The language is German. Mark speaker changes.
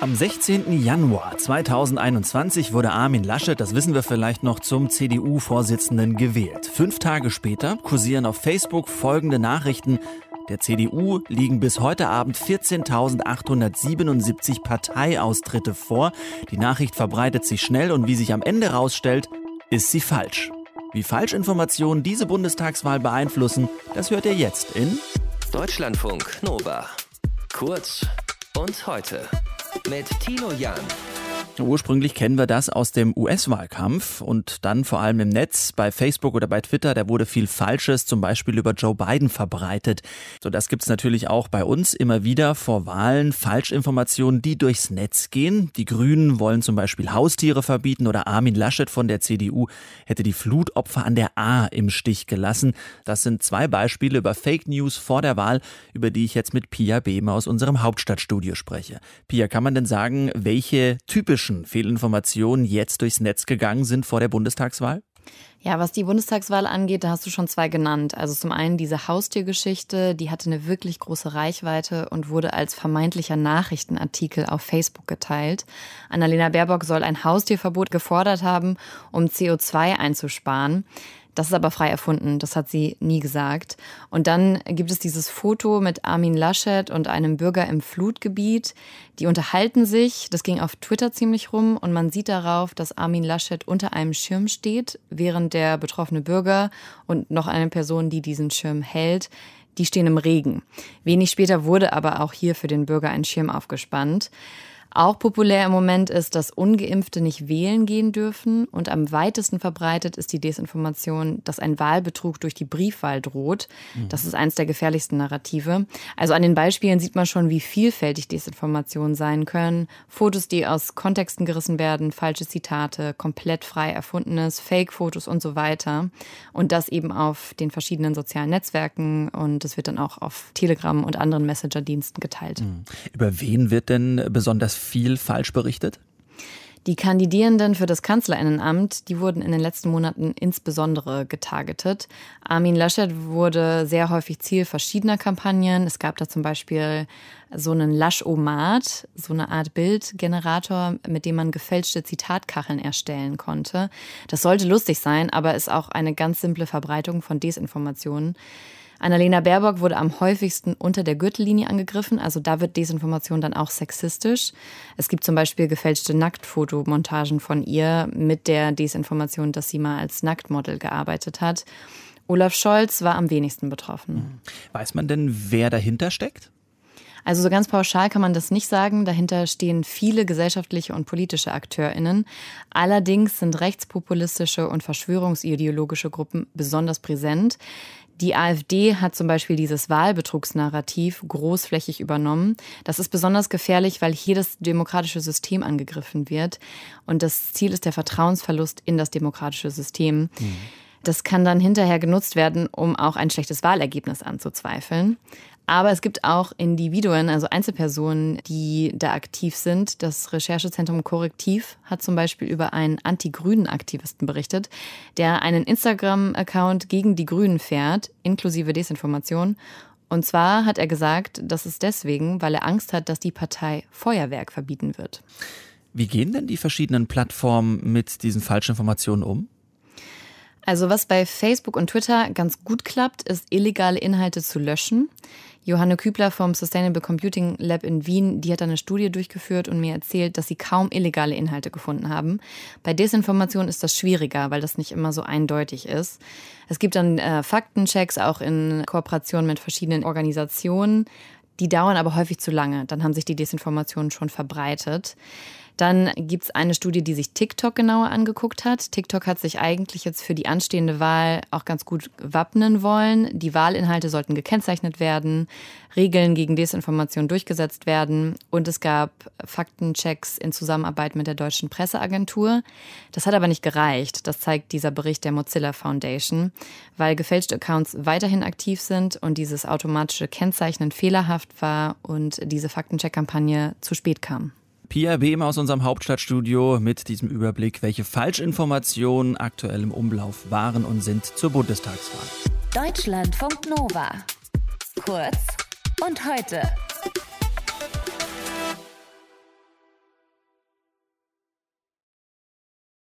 Speaker 1: Am 16. Januar 2021 wurde Armin Laschet, das wissen wir vielleicht noch, zum CDU-Vorsitzenden gewählt. Fünf Tage später kursieren auf Facebook folgende Nachrichten. Der CDU liegen bis heute Abend 14.877 Parteiaustritte vor. Die Nachricht verbreitet sich schnell und wie sich am Ende herausstellt, ist sie falsch. Wie Falschinformationen diese Bundestagswahl beeinflussen, das hört ihr jetzt in
Speaker 2: Deutschlandfunk Nova. Kurz und heute mit Tino Jan.
Speaker 1: Ursprünglich kennen wir das aus dem US-Wahlkampf und dann vor allem im Netz, bei Facebook oder bei Twitter, da wurde viel Falsches, zum Beispiel über Joe Biden verbreitet. So, das gibt's natürlich auch bei uns immer wieder vor Wahlen, Falschinformationen, die durchs Netz gehen. Die Grünen wollen zum Beispiel Haustiere verbieten oder Armin Laschet von der CDU hätte die Flutopfer an der A im Stich gelassen. Das sind zwei Beispiele über Fake News vor der Wahl, über die ich jetzt mit Pia Behme aus unserem Hauptstadtstudio spreche. Pia, kann man denn sagen, welche typisch falschen Fehlinformationen jetzt durchs Netz gegangen sind vor der Bundestagswahl?
Speaker 3: Ja, was die Bundestagswahl angeht, da hast du schon zwei genannt. Also zum einen diese Haustiergeschichte, die hatte eine wirklich große Reichweite und wurde als vermeintlicher Nachrichtenartikel auf Facebook geteilt. Annalena Baerbock soll ein Haustierverbot gefordert haben, um CO2 einzusparen. Das ist aber frei erfunden, das hat sie nie gesagt. Und dann gibt es dieses Foto mit Armin Laschet und einem Bürger im Flutgebiet. Die unterhalten sich, das ging auf Twitter ziemlich rum und man sieht darauf, dass Armin Laschet unter einem Schirm steht, während der betroffene Bürger und noch eine Person, die diesen Schirm hält, die stehen im Regen. Wenig später wurde aber auch hier für den Bürger ein Schirm aufgespannt. Auch populär im Moment ist, dass ungeimpfte nicht wählen gehen dürfen und am weitesten verbreitet ist die Desinformation, dass ein Wahlbetrug durch die Briefwahl droht. Mhm. Das ist eines der gefährlichsten Narrative. Also an den Beispielen sieht man schon, wie vielfältig Desinformationen sein können. Fotos, die aus Kontexten gerissen werden, falsche Zitate, komplett frei erfundenes, Fake-Fotos und so weiter. Und das eben auf den verschiedenen sozialen Netzwerken und es wird dann auch auf Telegram und anderen Messenger-Diensten geteilt. Mhm.
Speaker 1: Über wen wird denn besonders viel falsch berichtet?
Speaker 3: Die Kandidierenden für das Kanzlerinnenamt, die wurden in den letzten Monaten insbesondere getargetet. Armin Laschet wurde sehr häufig Ziel verschiedener Kampagnen. Es gab da zum Beispiel so einen Laschomat, so eine Art Bildgenerator, mit dem man gefälschte Zitatkacheln erstellen konnte. Das sollte lustig sein, aber ist auch eine ganz simple Verbreitung von Desinformationen. Annalena Baerbock wurde am häufigsten unter der Gürtellinie angegriffen. Also da wird Desinformation dann auch sexistisch. Es gibt zum Beispiel gefälschte Nacktfotomontagen von ihr mit der Desinformation, dass sie mal als Nacktmodel gearbeitet hat. Olaf Scholz war am wenigsten betroffen.
Speaker 1: Weiß man denn, wer dahinter steckt?
Speaker 3: Also so ganz pauschal kann man das nicht sagen. Dahinter stehen viele gesellschaftliche und politische AkteurInnen. Allerdings sind rechtspopulistische und verschwörungsideologische Gruppen besonders präsent. Die AfD hat zum Beispiel dieses Wahlbetrugsnarrativ großflächig übernommen. Das ist besonders gefährlich, weil hier das demokratische System angegriffen wird. Und das Ziel ist der Vertrauensverlust in das demokratische System. Mhm. Das kann dann hinterher genutzt werden, um auch ein schlechtes Wahlergebnis anzuzweifeln. Aber es gibt auch Individuen, also Einzelpersonen, die da aktiv sind. Das Recherchezentrum Korrektiv hat zum Beispiel über einen Anti-Grünen-Aktivisten berichtet, der einen Instagram-Account gegen die Grünen fährt, inklusive Desinformation. Und zwar hat er gesagt, das ist deswegen, weil er Angst hat, dass die Partei Feuerwerk verbieten wird.
Speaker 1: Wie gehen denn die verschiedenen Plattformen mit diesen falschen Informationen um?
Speaker 3: Also was bei Facebook und Twitter ganz gut klappt, ist illegale Inhalte zu löschen. Johanne Kübler vom Sustainable Computing Lab in Wien, die hat eine Studie durchgeführt und mir erzählt, dass sie kaum illegale Inhalte gefunden haben. Bei Desinformation ist das schwieriger, weil das nicht immer so eindeutig ist. Es gibt dann äh, Faktenchecks auch in Kooperation mit verschiedenen Organisationen. Die dauern aber häufig zu lange. Dann haben sich die Desinformationen schon verbreitet. Dann gibt es eine Studie, die sich TikTok genauer angeguckt hat. TikTok hat sich eigentlich jetzt für die anstehende Wahl auch ganz gut wappnen wollen. Die Wahlinhalte sollten gekennzeichnet werden, Regeln gegen Desinformation durchgesetzt werden und es gab Faktenchecks in Zusammenarbeit mit der deutschen Presseagentur. Das hat aber nicht gereicht. Das zeigt dieser Bericht der Mozilla Foundation, weil gefälschte Accounts weiterhin aktiv sind und dieses automatische Kennzeichnen fehlerhaft war und diese Faktencheck-Kampagne zu spät kam.
Speaker 1: Pia Behm aus unserem Hauptstadtstudio mit diesem Überblick, welche Falschinformationen aktuell im Umlauf waren und sind zur Bundestagswahl.
Speaker 2: Deutschlandfunk Nova. Kurz und heute.